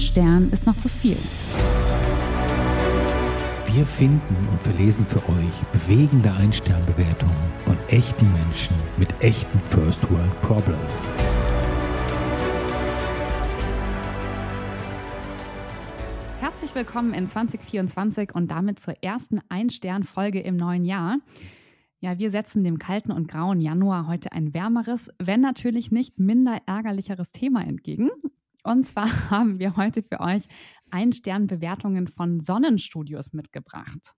Stern ist noch zu viel. Wir finden und verlesen für euch bewegende Ein-Stern-Bewertungen von echten Menschen mit echten First World Problems. Herzlich willkommen in 2024 und damit zur ersten Ein-Stern-Folge im neuen Jahr. Ja, wir setzen dem kalten und grauen Januar heute ein wärmeres, wenn natürlich nicht minder ärgerlicheres Thema entgegen. Und zwar haben wir heute für euch Ein-Stern-Bewertungen von Sonnenstudios mitgebracht.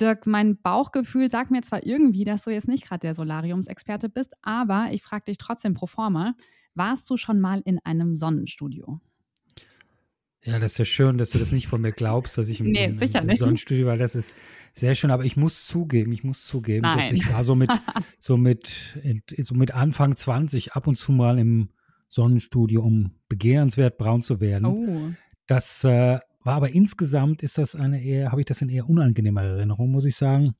Dirk, mein Bauchgefühl sagt mir zwar irgendwie, dass du jetzt nicht gerade der Solariumsexperte bist, aber ich frage dich trotzdem pro forma, warst du schon mal in einem Sonnenstudio? Ja, das ist ja schön, dass du das nicht von mir glaubst, dass ich im, nee, im, im nicht. Sonnenstudio war. Das ist sehr schön, aber ich muss zugeben, ich muss zugeben, Nein. dass ich war so mit, so mit, so mit Anfang 20 ab und zu mal im Sonnenstudio, um begehrenswert braun zu werden. Oh, Das äh, war aber insgesamt ist das eine eher, habe ich das in eher unangenehmer Erinnerung, muss ich sagen.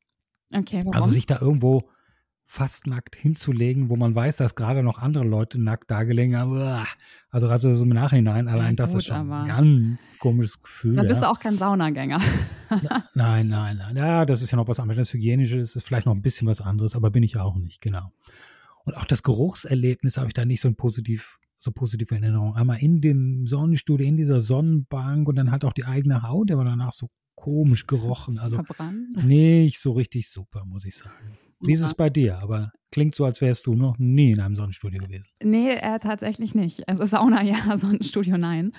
okay, warum? Also sich da irgendwo fast nackt hinzulegen, wo man weiß, dass gerade noch andere Leute nackt da gelegen haben. Also also so im Nachhinein, allein das gut, ist schon ein ganz komisches Gefühl. da bist ja. du auch kein Saunagänger. Nein, nein, nein. Ja, das ist ja noch was anderes. Das Hygienische ist ist vielleicht noch ein bisschen was anderes, aber bin ich auch nicht, genau. Und auch das Geruchserlebnis habe ich da nicht so ein positiv, so positive Erinnerung. Einmal in dem Sonnenstudio, in dieser Sonnenbank und dann halt auch die eigene Haut, aber danach so komisch gerochen. Also Verbrannt. nicht so richtig super, muss ich sagen. Wie ist es bei dir? Aber klingt so, als wärst du noch nie in einem Sonnenstudio gewesen. Nee, äh, tatsächlich nicht. Also Sauna ja, Sonnenstudio nein.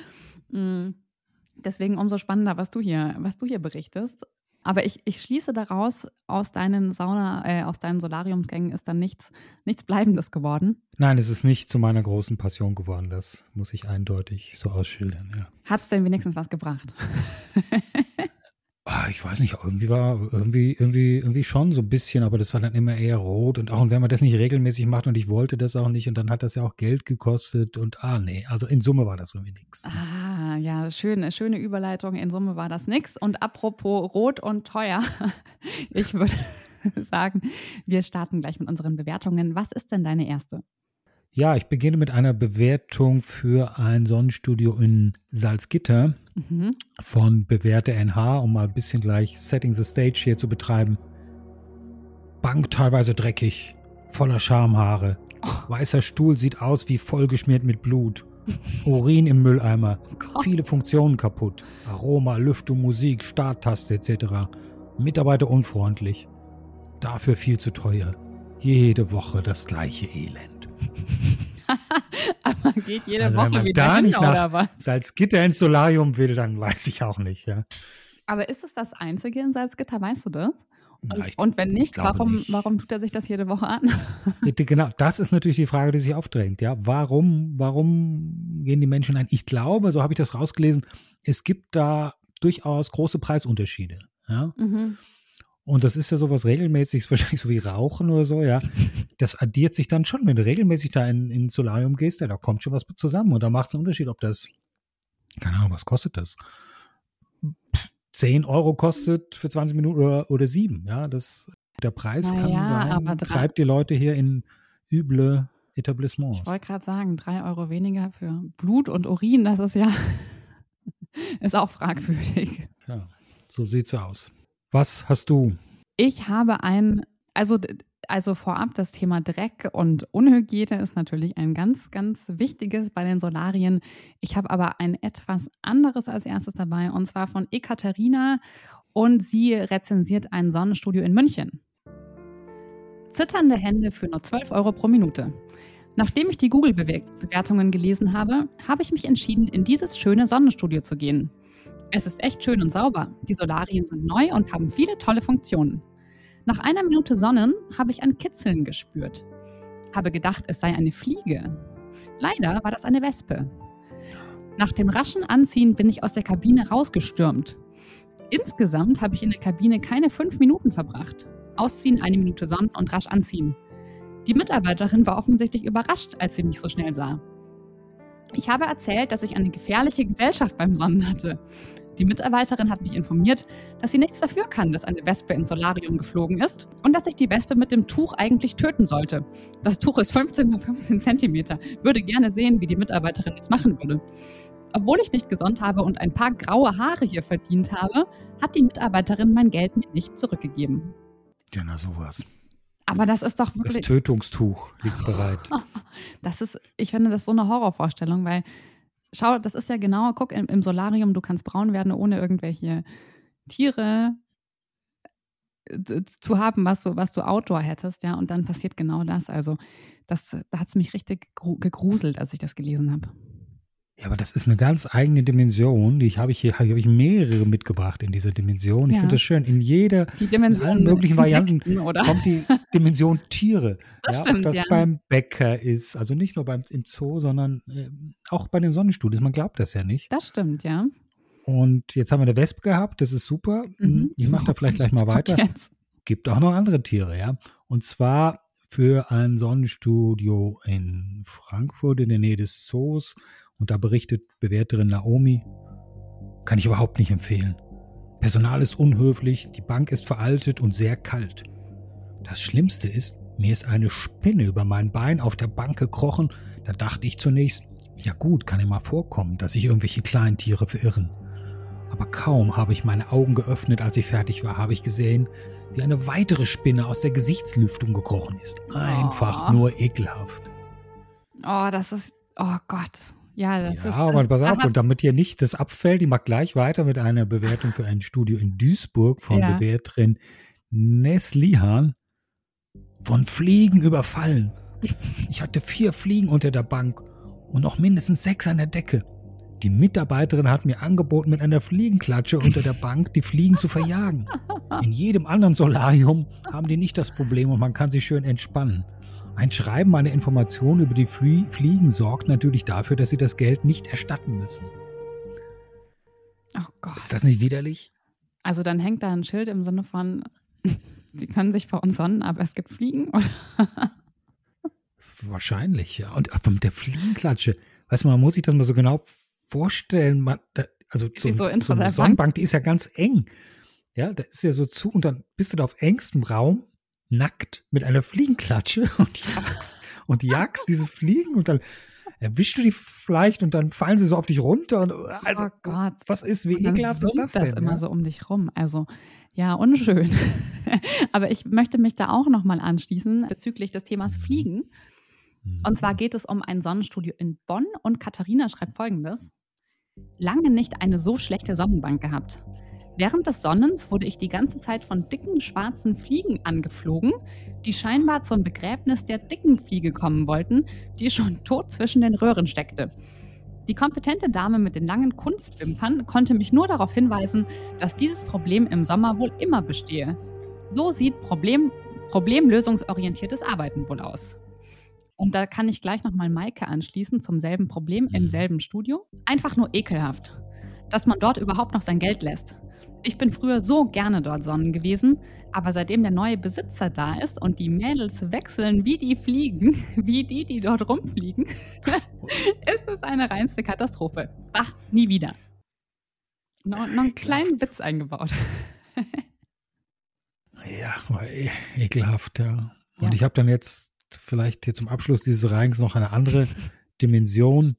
Mm, Deswegen umso spannender, was du hier, was du hier berichtest. Aber ich, ich schließe daraus, aus deinen Sauna, äh, aus deinen Solariumsgängen ist dann nichts, nichts Bleibendes geworden. Nein, es ist nicht zu meiner großen Passion geworden. Das muss ich eindeutig so ausschildern, ja. Hat es denn wenigstens was gebracht? Ah, ich weiß nicht, irgendwie war irgendwie, irgendwie, irgendwie schon so ein bisschen, aber das war dann immer eher rot und auch und wenn man das nicht regelmäßig macht und ich wollte das auch nicht und dann hat das ja auch Geld gekostet und ah nee, also in Summe war das irgendwie nichts. Ah, ja, schöne, schöne Überleitung. In Summe war das nix. Und apropos rot und teuer, ich würde sagen, wir starten gleich mit unseren Bewertungen. Was ist denn deine erste? Ja, ich beginne mit einer Bewertung für ein Sonnenstudio in Salzgitter Mhm. von Bewährte NH, um mal ein bisschen gleich Setting the Stage hier zu betreiben. Bank teilweise dreckig, voller Schamhaare. Weißer Stuhl sieht aus wie vollgeschmiert mit Blut. Urin im Mülleimer. Viele Funktionen kaputt. Aroma, Lüftung, Musik, Starttaste etc. Mitarbeiter unfreundlich. Dafür viel zu teuer. Jede Woche das gleiche Elend. Aber geht jede Also wenn Woche man wieder da hin, nicht oder nach was? Salzgitter ins Solarium will, dann weiß ich auch nicht. Ja. Aber ist es das einzige in Salzgitter, weißt du das? Und, Na, ich- und wenn ich nicht, warum, nicht. warum tut er sich das jede Woche an? Genau, das ist natürlich die Frage, die sich aufdrängt. Ja, warum, warum gehen die Menschen ein? Ich glaube, so habe ich das rausgelesen, es gibt da durchaus große Preisunterschiede. Ja, Mhm. und das ist ja sowas regelmäßiges, wahrscheinlich so wie Rauchen oder so. Ja, das addiert sich dann schon, wenn du regelmäßig da in, in Solarium gehst, ja, da kommt schon was zusammen und da macht es einen Unterschied, ob das, keine Ahnung, was kostet das? Pff, 10 Euro kostet für 20 Minuten oder, oder 7. Ja, das, der Preis Na kann ja, sein, treibt die Leute hier in üble Etablissements. Ich wollte gerade sagen, drei Euro weniger für Blut und Urin, das ist ja ist auch fragwürdig. Ja, so sieht's aus. Was hast du? Ich habe ein, also, also vorab das Thema Dreck und Unhygiene ist natürlich ein ganz, ganz wichtiges bei den Solarien. Ich habe aber ein etwas anderes als erstes dabei und zwar von Ekaterina und sie rezensiert ein Sonnenstudio in München. Zitternde Hände für nur 12 Euro pro Minute. Nachdem ich die Google-Bewertungen gelesen habe, habe ich mich entschieden, in dieses schöne Sonnenstudio zu gehen. Es ist echt schön und sauber. Die Solarien sind neu und haben viele tolle Funktionen. Nach einer Minute Sonnen habe ich ein Kitzeln gespürt. Habe gedacht, es sei eine Fliege. Leider war das eine Wespe. Nach dem raschen Anziehen bin ich aus der Kabine rausgestürmt. Insgesamt habe ich in der Kabine keine fünf Minuten verbracht. Ausziehen, eine Minute Sonnen und rasch anziehen. Die Mitarbeiterin war offensichtlich überrascht, als sie mich so schnell sah. Ich habe erzählt, dass ich eine gefährliche Gesellschaft beim Sonnen hatte. Die Mitarbeiterin hat mich informiert, dass sie nichts dafür kann, dass eine Wespe ins Solarium geflogen ist und dass ich die Wespe mit dem Tuch eigentlich töten sollte. Das Tuch ist 15 x 15 Zentimeter. Würde gerne sehen, wie die Mitarbeiterin es machen würde. Obwohl ich nicht gesund habe und ein paar graue Haare hier verdient habe, hat die Mitarbeiterin mein Geld mir nicht zurückgegeben. Ja, na sowas. Aber das ist doch wirklich. Das Tötungstuch liegt bereit. Das ist, ich finde, das so eine Horrorvorstellung, weil, schau, das ist ja genau, guck, im, im Solarium, du kannst braun werden, ohne irgendwelche Tiere äh, zu haben, was du, was du Outdoor hättest, ja, und dann passiert genau das. Also, das, da hat es mich richtig gegruselt, als ich das gelesen habe. Ja, aber das ist eine ganz eigene Dimension. Die habe ich hier, habe ich mehrere mitgebracht in dieser Dimension. Ich ja. finde das schön. In jeder, die Dimension in allen möglichen Varianten kommt die Dimension Tiere. Das ja, stimmt, ob das ja. beim Bäcker ist, also nicht nur beim, im Zoo, sondern äh, auch bei den Sonnenstudios. Man glaubt das ja nicht. Das stimmt, ja. Und jetzt haben wir eine Wespe gehabt, das ist super. Mhm. Ich mache da vielleicht gleich mal weiter. Jetzt. Gibt auch noch andere Tiere, ja. Und zwar für ein Sonnenstudio in Frankfurt in der Nähe des Zoos und da berichtet Bewerterin Naomi, kann ich überhaupt nicht empfehlen. Personal ist unhöflich, die Bank ist veraltet und sehr kalt. Das Schlimmste ist, mir ist eine Spinne über mein Bein auf der Bank gekrochen. Da dachte ich zunächst, ja gut, kann immer vorkommen, dass sich irgendwelche Kleintiere verirren. Aber kaum habe ich meine Augen geöffnet, als ich fertig war, habe ich gesehen, wie eine weitere Spinne aus der Gesichtslüftung gekrochen ist. Einfach oh. nur ekelhaft. Oh, das ist, oh Gott. Ja, das ja, ist. Aber pass auf, und damit hier nicht das abfällt, ich mache gleich weiter mit einer Bewertung für ein Studio in Duisburg von ja. Bewerterin Neslihan. Von Fliegen überfallen. Ich hatte vier Fliegen unter der Bank und noch mindestens sechs an der Decke. Die Mitarbeiterin hat mir angeboten, mit einer Fliegenklatsche unter der Bank die Fliegen zu verjagen. In jedem anderen Solarium haben die nicht das Problem und man kann sich schön entspannen. Ein Schreiben einer Information über die Flie Fliegen sorgt natürlich dafür, dass sie das Geld nicht erstatten müssen. Oh Gott. Ist das nicht widerlich? Also dann hängt da ein Schild im Sinne von, sie können sich vor uns sonnen, aber es gibt Fliegen, oder? Wahrscheinlich, ja. Und mit der Fliegenklatsche, weißt du, man muss sich das mal so genau vorstellen, man, da, also so, so, so eine Sonnenbank, die ist ja ganz eng. Ja, da ist ja so zu und dann bist du da auf engstem Raum nackt mit einer Fliegenklatsche und jagst, und jagst diese Fliegen und dann erwischst du die vielleicht und dann fallen sie so auf dich runter und also oh Gott. was ist wie ekelhaft ist das denn? das immer ja? so um dich rum. Also ja, unschön. Aber ich möchte mich da auch nochmal anschließen bezüglich des Themas mhm. Fliegen. Und zwar geht es um ein Sonnenstudio in Bonn und Katharina schreibt folgendes. Lange nicht eine so schlechte Sonnenbank gehabt. Während des Sonnens wurde ich die ganze Zeit von dicken schwarzen Fliegen angeflogen, die scheinbar zum Begräbnis der dicken Fliege kommen wollten, die schon tot zwischen den Röhren steckte. Die kompetente Dame mit den langen Kunstwimpern konnte mich nur darauf hinweisen, dass dieses Problem im Sommer wohl immer bestehe. So sieht Problem, problemlösungsorientiertes Arbeiten wohl aus. Und da kann ich gleich nochmal Maike anschließen zum selben Problem im mhm. selben Studio. Einfach nur ekelhaft, dass man dort überhaupt noch sein Geld lässt. Ich bin früher so gerne dort sonnen gewesen, aber seitdem der neue Besitzer da ist und die Mädels wechseln wie die Fliegen, wie die, die dort rumfliegen, ist es eine reinste Katastrophe. Bah, nie wieder. Noch, noch einen kleinen Witz eingebaut. ja, war e ekelhaft, ja. Und ja. ich habe dann jetzt vielleicht hier zum Abschluss dieses Reigens noch eine andere Dimension.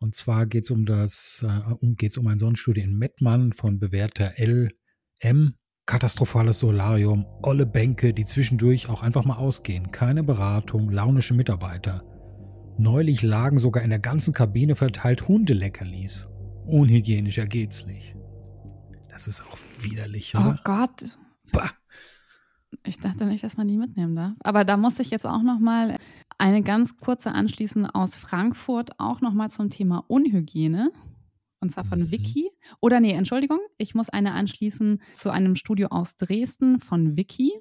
Und zwar geht es um das, äh, um, geht's um ein Sonnenstudio in Mettmann von Bewerter LM. Katastrophales Solarium, olle Bänke, die zwischendurch auch einfach mal ausgehen. Keine Beratung, launische Mitarbeiter. Neulich lagen sogar in der ganzen Kabine verteilt Hundeleckerlis. Unhygienischer geht's nicht. Das ist auch widerlich, oh oder? Oh Gott. Bah. Ich dachte nicht, dass man die mitnehmen darf. Aber da muss ich jetzt auch noch mal eine ganz kurze anschließen aus Frankfurt, auch noch mal zum Thema Unhygiene. Und zwar von mhm. Vicky. Oder nee, Entschuldigung, ich muss eine anschließen zu einem Studio aus Dresden von Vicky.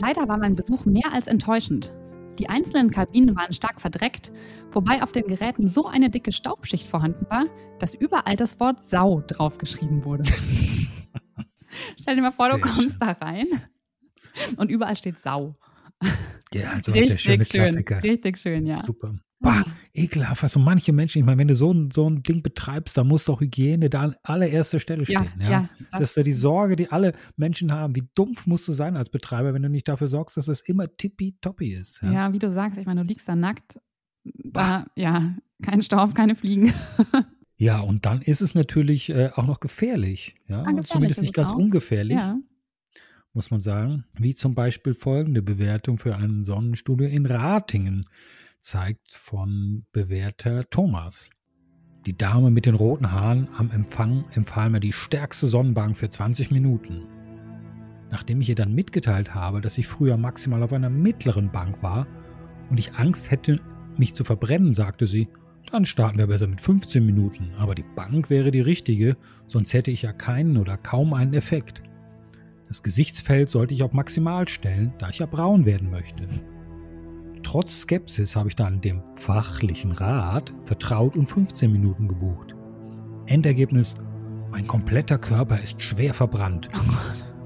Leider war mein Besuch mehr als enttäuschend. Die einzelnen Kabinen waren stark verdreckt, wobei auf den Geräten so eine dicke Staubschicht vorhanden war, dass überall das Wort Sau draufgeschrieben wurde. Stell dir mal vor, du kommst da rein und überall steht Sau. Ja, also richtig der schöne schön, Klassiker. Richtig schön, ja. Super. Bah, ekelhaft. Also manche Menschen, ich meine, wenn du so ein, so ein Ding betreibst, da muss doch Hygiene da an allererster Stelle stehen. Ja, ja. ja das, das, ist ja die Sorge, die alle Menschen haben. Wie dumpf musst du sein als Betreiber, wenn du nicht dafür sorgst, dass es immer tippitoppi ist. Ja? ja, wie du sagst, ich meine, du liegst da nackt. Da, ja, kein Staub, keine Fliegen. Ja, und dann ist es natürlich äh, auch noch gefährlich. Ja, Ah, gefährlich zumindest nicht ganz auch. ungefährlich, Ja. Muss man sagen. Wie zum Beispiel folgende Bewertung für ein Sonnenstudio in Ratingen zeigt von Bewerter Thomas. Die Dame mit den roten Haaren am Empfang empfahl mir die stärkste Sonnenbank für 20 Minuten. Nachdem ich ihr dann mitgeteilt habe, dass ich früher maximal auf einer mittleren Bank war und ich Angst hätte, mich zu verbrennen, sagte sie, dann starten wir besser mit 15 Minuten, aber die Bank wäre die richtige, sonst hätte ich ja keinen oder kaum einen Effekt. Das Gesichtsfeld sollte ich auf maximal stellen, da ich ja braun werden möchte. Trotz Skepsis habe ich dann dem fachlichen Rat vertraut und 15 Minuten gebucht. Endergebnis: Mein kompletter Körper ist schwer verbrannt.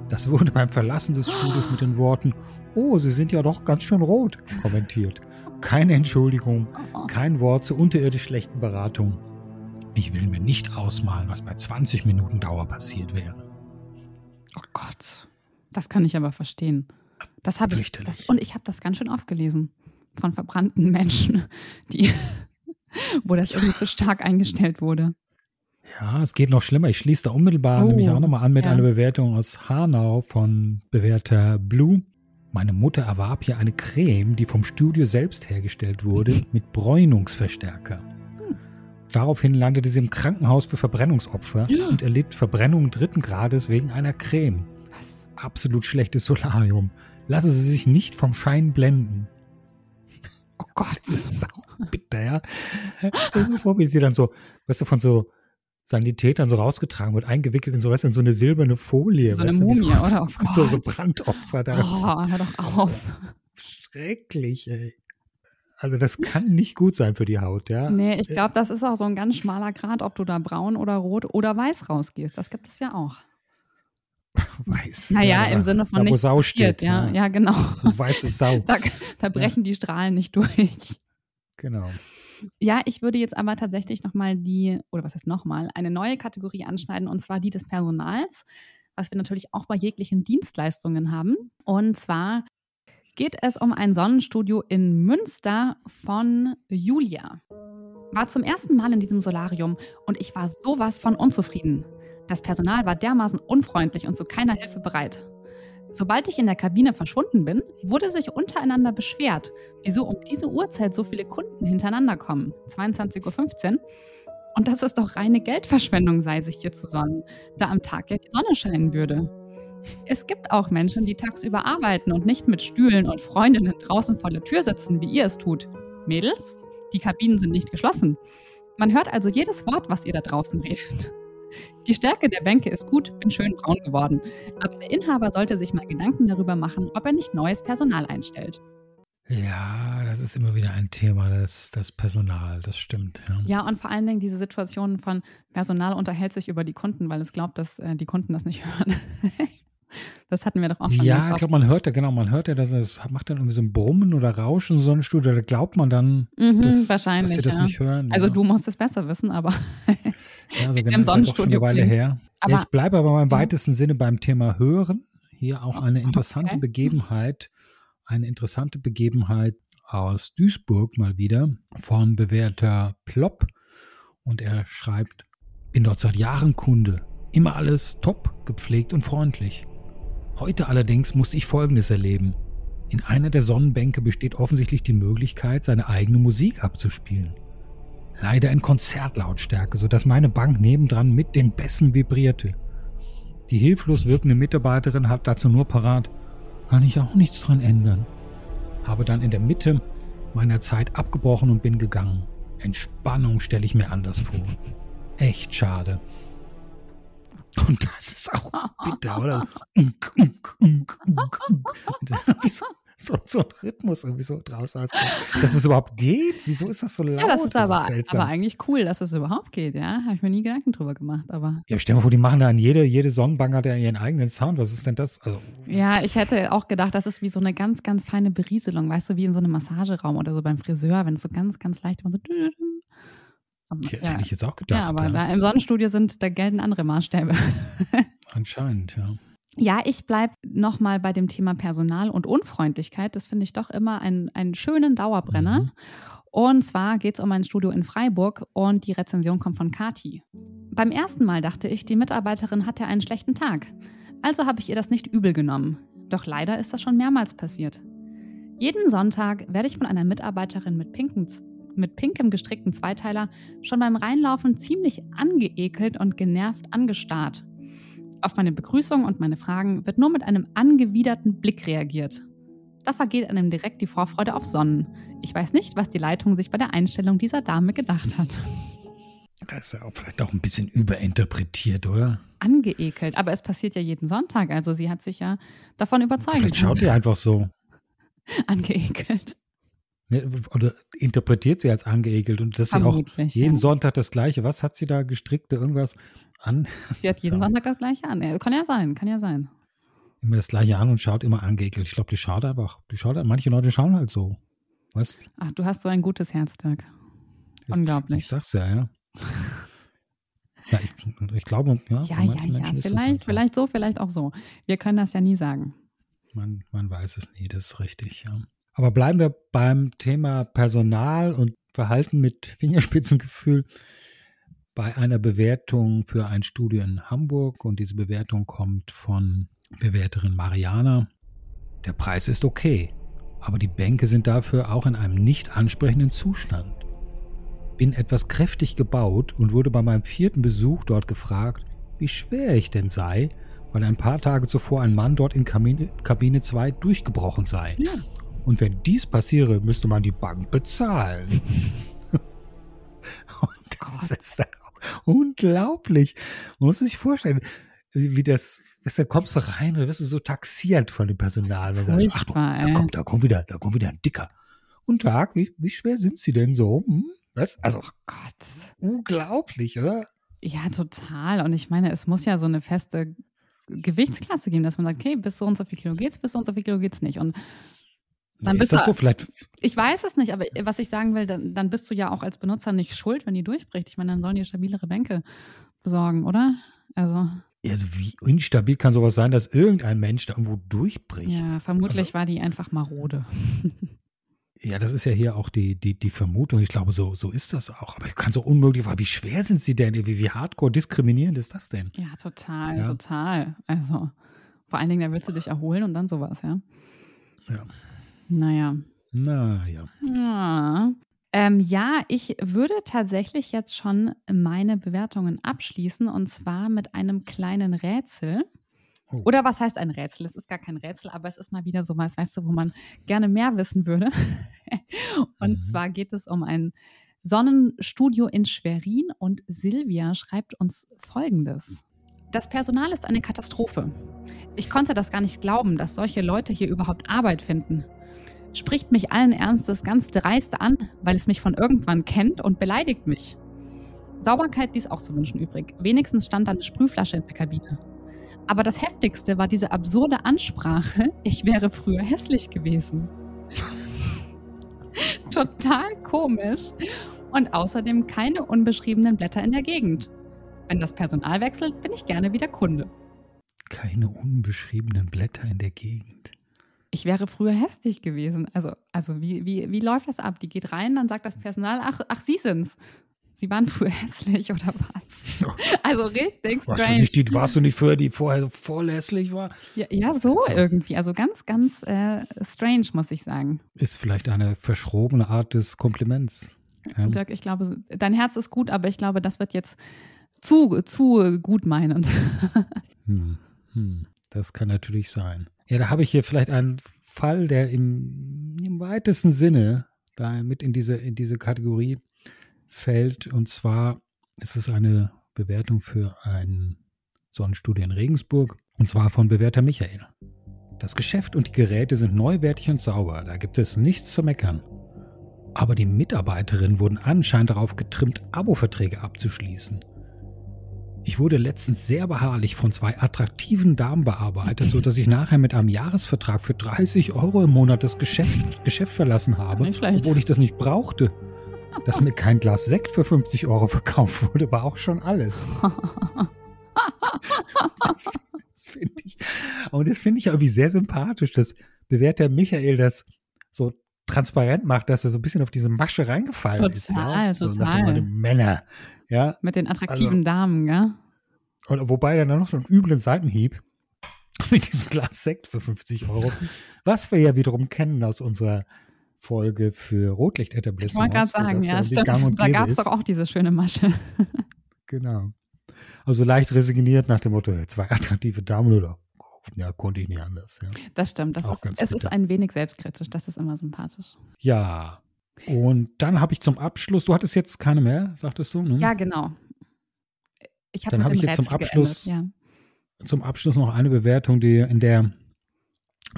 Das wurde beim Verlassen des Studios mit den Worten: Oh, Sie sind ja doch ganz schön rot kommentiert. Keine Entschuldigung, Oh, kein Wort zur unterirdisch schlechten Beratung. Ich will mir nicht ausmalen, was bei 20 Minuten Dauer passiert wäre. Oh Gott. Das kann ich aber verstehen. Das habe ich. Das, und ich habe das ganz schön oft gelesen. Von verbrannten Menschen, die, wo das irgendwie zu stark eingestellt wurde. Ja, es geht noch schlimmer. Ich schließe da unmittelbar Oh, nämlich auch nochmal an mit ja. einer Bewertung aus Hanau von Bewerter Blue. Meine Mutter erwarb hier eine Creme, die vom Studio selbst hergestellt wurde, mit Bräunungsverstärker. Daraufhin landete sie im Krankenhaus für Verbrennungsopfer und erlitt Verbrennung dritten Grades wegen einer Creme. Was? Absolut schlechtes Solarium. Lassen Sie sich nicht vom Schein blenden. Oh Gott. Das ist auch bitter, ja. Vor, wie sie dann so, weißt du, von so Sanitätern so rausgetragen wird, eingewickelt in so, weißt du, in so eine silberne Folie. So eine weißt du, Mumie, oder? Oh So, so. Brandopfer da. Oh, hör doch auf. Schrecklich, ey. Also das kann nicht gut sein für die Haut, ja. Nee, ich glaube, das ist auch so ein ganz schmaler Grad, ob du da braun oder rot oder weiß rausgehst. Das gibt es ja auch. Weiß. Naja, ja, im Sinne von da, wo nichts Sau passiert, steht. ja, ja, genau. Weiße Sau. Da, da brechen die Strahlen nicht durch. Genau. Ja, ich würde jetzt aber tatsächlich nochmal die, oder was heißt nochmal, eine neue Kategorie anschneiden, und zwar die des Personals, was wir natürlich auch bei jeglichen Dienstleistungen haben. Und zwar geht es um ein Sonnenstudio in Münster von Julia. War zum ersten Mal in diesem Solarium und ich war sowas von unzufrieden. Das Personal war dermaßen unfreundlich und zu keiner Hilfe bereit. Sobald ich in der Kabine verschwunden bin, wurde sich untereinander beschwert, wieso um diese Uhrzeit so viele Kunden hintereinander kommen. 22.15 Uhr. Und dass es doch reine Geldverschwendung sei, sich hier zu sonnen, da am Tag ja die Sonne scheinen würde. Es gibt auch Menschen, die tagsüber arbeiten und nicht mit Stühlen und Freundinnen draußen vor der Tür sitzen, wie ihr es tut. Mädels, die Kabinen sind nicht geschlossen. Man hört also jedes Wort, was ihr da draußen redet. Die Stärke der Bänke ist gut, bin schön braun geworden. Aber der Inhaber sollte sich mal Gedanken darüber machen, ob er nicht neues Personal einstellt. Ja, das ist immer wieder ein Thema, das, das Personal, das stimmt. Ja. Ja, und vor allen Dingen diese Situation von Personal unterhält sich über die Kunden, weil es glaubt, dass äh, die Kunden das nicht hören. Das hatten wir doch auch schon. Ja, ich glaube, man hört ja, genau, man hört ja, dass es macht dann irgendwie so ein Brummen oder Rauschen, so ein Studio, da glaubt man dann, Mhm, dass, wahrscheinlich, dass sie das ja. nicht hören. Also ja. du musst es besser wissen, aber ja, also genau, im ist ja doch schon eine Sonnenstudio Weile klingt. her. Aber- ja, ich bleibe aber im weitesten Sinne beim Thema Hören. Hier auch eine interessante Okay. Begebenheit, eine interessante Begebenheit aus Duisburg mal wieder von bewährter Plopp. Und er schreibt, bin dort seit Jahren Kunde. Immer alles top, gepflegt und freundlich. Heute allerdings musste ich Folgendes erleben. In einer der Sonnenbänke besteht offensichtlich die Möglichkeit, seine eigene Musik abzuspielen. Leider in Konzertlautstärke, sodass meine Bank nebendran mit den Bässen vibrierte. Die hilflos wirkende Mitarbeiterin hat dazu nur parat, kann ich auch nichts dran ändern. Habe dann in der Mitte meiner Zeit abgebrochen und bin gegangen. Entspannung stelle ich mir anders vor. Echt schade. Und das ist auch bitter, oder? Unk, unk, unk, unk, unk. Und dann hab ich so, so, so ein Rhythmus irgendwie so draus hast. Dass es überhaupt geht? Wieso ist das so laut? ja, das ist aber, seltsam. aber eigentlich cool, dass es überhaupt geht, ja. Habe ich mir nie Gedanken drüber gemacht, aber Ja, stell dir mal vor, die machen da an jede, jede Sonnenbank hat ja ihren eigenen Sound. Was ist denn das? Also, ja, ich hätte auch gedacht, das ist wie so eine ganz, ganz feine Berieselung, weißt du, wie in so einem Massageraum oder so beim Friseur, wenn es so ganz, ganz leicht immer so. Tja, ja. hätte ich jetzt auch gedacht. ja, aber ja. Da im Sonnenstudio sind, da gelten andere Maßstäbe. Anscheinend, ja. Ja, ich bleibe nochmal bei dem Thema Personal und Unfreundlichkeit. Das finde ich doch immer einen, einen schönen Dauerbrenner. Mhm. Und zwar geht es um ein Studio in Freiburg und die Rezension kommt von Kati. Beim ersten Mal dachte ich, die Mitarbeiterin hatte einen schlechten Tag. Also habe ich ihr das nicht übel genommen. Doch leider ist das schon mehrmals passiert. Jeden Sonntag werde ich von einer Mitarbeiterin mit, pinken, mit pinkem gestrickten Zweiteiler schon beim Reinlaufen ziemlich angeekelt und genervt angestarrt. Auf meine Begrüßung und meine Fragen wird nur mit einem angewiderten Blick reagiert. Da vergeht einem direkt die Vorfreude auf Sonnen. Ich weiß nicht, was die Leitung sich bei der Einstellung dieser Dame gedacht hat. Das ist ja auch vielleicht auch ein bisschen überinterpretiert, oder? Angeekelt, aber es passiert ja jeden Sonntag, also sie hat sich ja davon überzeugt. Vielleicht schaut ihr einfach so. Angeekelt. Oder interpretiert sie als angeekelt und dass sie auch jeden ja. Sonntag das Gleiche. Was hat sie da gestrickt? Irgendwas an? Sie hat jeden Sonntag das Gleiche an. Kann ja sein, kann ja sein immer das gleiche an und schaut immer angeekelt. Ich glaube, die schaut einfach, die schaut, manche Leute schauen halt so. Was? Ach, du hast so ein gutes Herz, Dirk. Unglaublich. Ich, ich sag's ja, ja. ja, ich, ich glaube, ja. Ja, ja, ja. Vielleicht, halt so. vielleicht so, vielleicht auch so. Wir können das ja nie sagen. Man, man weiß es nie, das ist richtig, ja. Aber bleiben wir beim Thema Personal und Verhalten mit Fingerspitzengefühl bei einer Bewertung für ein Studio in Hamburg. Und diese Bewertung kommt von Bewerterin Mariana. Der Preis ist okay, aber die Bänke sind dafür auch in einem nicht ansprechenden Zustand. Bin etwas kräftig gebaut und wurde bei meinem vierten Besuch dort gefragt, wie schwer ich denn sei, weil ein paar Tage zuvor ein Mann dort in Kabine, Kabine 2 durchgebrochen sei. Ja. Und wenn dies passiere, müsste man die Bank bezahlen. und das ist unglaublich. Man muss sich vorstellen, wie das, weißt du, kommst du rein und wirst du so taxiert von dem Personal. Das ist ach, da kommt, da kommt wieder, da kommt wieder ein Dicker. Und Tag, wie, wie schwer sind sie denn so? Hm? Was? Also, oh Gott. Unglaublich, oder? Ja, total. Und ich meine, es muss ja so eine feste Gewichtsklasse geben, dass man sagt, okay, bis so und so viel Kilo geht's, bis so und so viel Kilo geht's nicht. Und dann nee, bist ist das du, so vielleicht? Ich weiß es nicht, aber was ich sagen will, dann, dann bist du ja auch als Benutzer nicht schuld, wenn die durchbricht. Ich meine, dann sollen die stabilere Bänke besorgen, oder? Also. Also wie instabil kann sowas sein, dass irgendein Mensch da irgendwo durchbricht? Ja, vermutlich also, war die einfach marode. ja, das ist ja hier auch die, die, die Vermutung. Ich glaube, so, so ist das auch. Aber ich kann so unmöglich fragen, wie schwer sind sie denn? Wie, wie hardcore diskriminierend ist das denn? Ja, total, ja. total. Also vor allen Dingen, da willst du dich erholen und dann sowas, ja. Ja. Naja. Naja. Ja. Ähm, ja, ich würde tatsächlich jetzt schon meine Bewertungen abschließen und zwar mit einem kleinen Rätsel. Oh. Oder was heißt ein Rätsel? Es ist gar kein Rätsel, aber es ist mal wieder so was, weißt du, wo man gerne mehr wissen würde. und mhm. zwar geht es um ein Sonnenstudio in Schwerin und Silvia schreibt uns Folgendes. Das Personal ist eine Katastrophe. Ich konnte das gar nicht glauben, dass solche Leute hier überhaupt Arbeit finden spricht mich allen Ernstes ganz dreist an, weil es mich von irgendwann kennt und beleidigt mich. Sauberkeit ließ auch zu wünschen übrig. Wenigstens stand da eine Sprühflasche in der Kabine. Aber das Heftigste war diese absurde Ansprache, ich wäre früher hässlich gewesen. Total komisch. Und außerdem keine unbeschriebenen Blätter in der Gegend. Wenn das Personal wechselt, bin ich gerne wieder Kunde. Keine unbeschriebenen Blätter in der Gegend ich wäre früher hässlich gewesen. Also, also wie, wie, wie läuft das ab? Die geht rein, dann sagt das Personal, ach, ach, Sie sind's. Sie waren früher hässlich oder was? Also richtig warst strange. Du nicht die, warst du nicht früher, die vorher voll hässlich war? Ja, ja so also, irgendwie. Also ganz, ganz äh, strange, muss ich sagen. Ist vielleicht eine verschrobene Art des Kompliments. Ja. Dirk, ich glaube, dein Herz ist gut, aber ich glaube, das wird jetzt zu, zu gut meinend. hm, hm, das kann natürlich sein. Ja, da habe ich hier vielleicht einen Fall, der im, im weitesten Sinne da mit in diese, in diese Kategorie fällt. Und zwar ist es eine Bewertung für ein Sonnenstudio in Regensburg. Und zwar von Bewerter Michael. Das Geschäft und die Geräte sind neuwertig und sauber. Da gibt es nichts zu meckern. Aber die Mitarbeiterinnen wurden anscheinend darauf getrimmt, Abo-Verträge abzuschließen. Ich wurde letztens sehr beharrlich von zwei attraktiven Damen bearbeitet, sodass ich nachher mit einem Jahresvertrag für 30 Euro im Monat das Geschäft, Geschäft verlassen habe, obwohl ich das nicht brauchte. Dass mir kein Glas Sekt für 50 Euro verkauft wurde, war auch schon alles. das, das finde ich. Und das finde ich irgendwie sehr sympathisch, dass bewährter Michael das so transparent macht, dass er so ein bisschen auf diese Masche reingefallen total, ist. Ja? So total. nach dem Männer. Ja. Mit den attraktiven also, Damen, gell? Und wobei er dann noch so einen üblen Seitenhieb mit diesem Glas Sekt für 50 Euro, was wir ja wiederum kennen aus unserer Folge für Rotlichtetablissements. Ich wollte gerade sagen, ja, stimmt. Da gab es doch auch diese schöne Masche. genau. Also leicht resigniert nach dem Motto, zwei attraktive Damen oder ja, konnte ich nicht anders. Ja. Das stimmt. Das ist, es ist ein wenig selbstkritisch. Das ist immer sympathisch. Ja. Und dann habe ich zum Abschluss, du hattest jetzt keine mehr, sagtest du? Ne? Ja, genau. Ich dann habe ich jetzt zum Abschluss, geendet, ja. zum Abschluss noch eine Bewertung, die, in der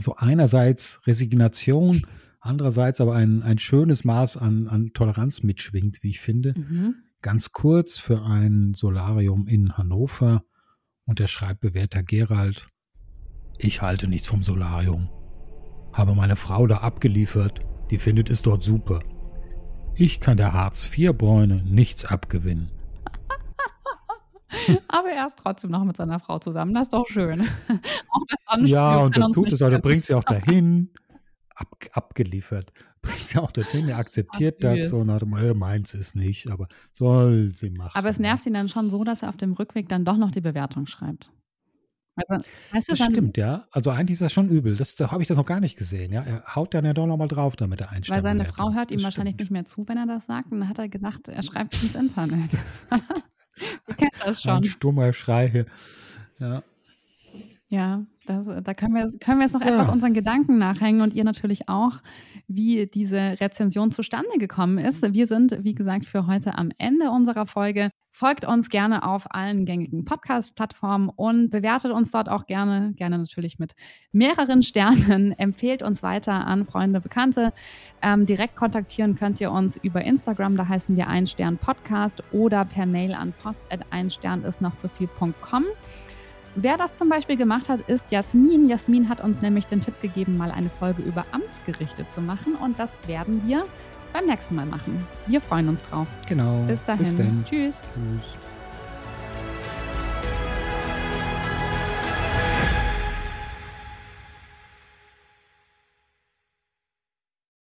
so einerseits Resignation, andererseits aber ein, ein schönes Maß an, an Toleranz mitschwingt, wie ich finde. Mhm. Ganz kurz für ein Solarium in Hannover. Und der schreibt bewährter Gerald, ich halte nichts vom Solarium. Habe meine Frau da abgeliefert, die findet es dort super. Ich kann der Hartz-IV-Bräune nichts abgewinnen. Aber er ist trotzdem noch mit seiner Frau zusammen. Das ist doch schön. auch das Ja, und er tut es auch, er bringt sie auch dahin. Ab, abgeliefert. Bringt sie auch dahin, er akzeptiert Ach, das so und hat äh, meins ist nicht, aber soll sie machen. Aber es nervt ihn dann schon so, dass er auf dem Rückweg dann doch noch die Bewertung schreibt. Also, weißt du, das stimmt, ja. Also eigentlich ist das schon übel. Das, da habe ich das noch gar nicht gesehen. Ja, er haut dann ja doch nochmal drauf, damit er einstellt. Weil seine Frau hört ihm das wahrscheinlich stimmt. nicht mehr zu, wenn er das sagt. Und dann hat er gedacht, er schreibt ins Internet. Sie kennt das schon. Ein stummer Schrei hier. Ja. Ja, das, da können wir, können wir jetzt noch ja. etwas unseren Gedanken nachhängen und ihr natürlich auch, wie diese Rezension zustande gekommen ist. Wir sind, wie gesagt, für heute am Ende unserer Folge. Folgt uns gerne auf allen gängigen Podcast-Plattformen und bewertet uns dort auch gerne, gerne natürlich mit mehreren Sternen. Empfehlt uns weiter an Freunde, Bekannte. Ähm, direkt kontaktieren könnt ihr uns über Instagram, da heißen wir Ein Stern Podcast oder per Mail an post.einstern ist noch zu viel.com. Wer das zum Beispiel gemacht hat, ist Jasmin. Jasmin hat uns nämlich den Tipp gegeben, mal eine Folge über Amtsgerichte zu machen und das werden wir beim nächsten Mal machen. Wir freuen uns drauf. Genau. Bis dahin. Bis Tschüss. Tschüss.